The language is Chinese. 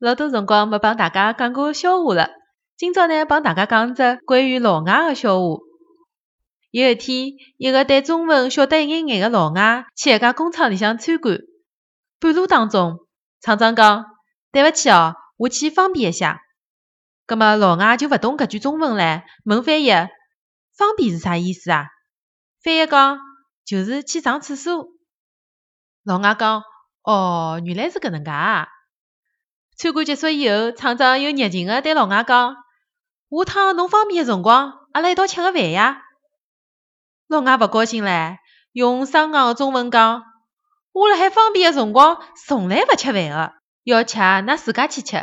老多辰光没帮大家讲过笑话了，今朝呢帮大家讲只关于老外个笑话。有一天，一个对中文晓得一眼眼个老外去一家工厂里向参观，半路当中，厂长讲：“对勿起哦，我去方便一下。”葛末老外就勿懂搿句中文唻，问翻译：“方便是啥意思啊？”翻译讲：“就是去上厕所。”老外讲：“哦，原来是搿能介啊！”参观结束以后，厂长又热情地对老外讲：“下趟侬方便的辰光，阿拉一道吃个饭呀！”老外勿高兴唻，用生硬的中文讲：“我辣海方便的辰光，从来勿吃饭的，要吃㑚自家去吃。”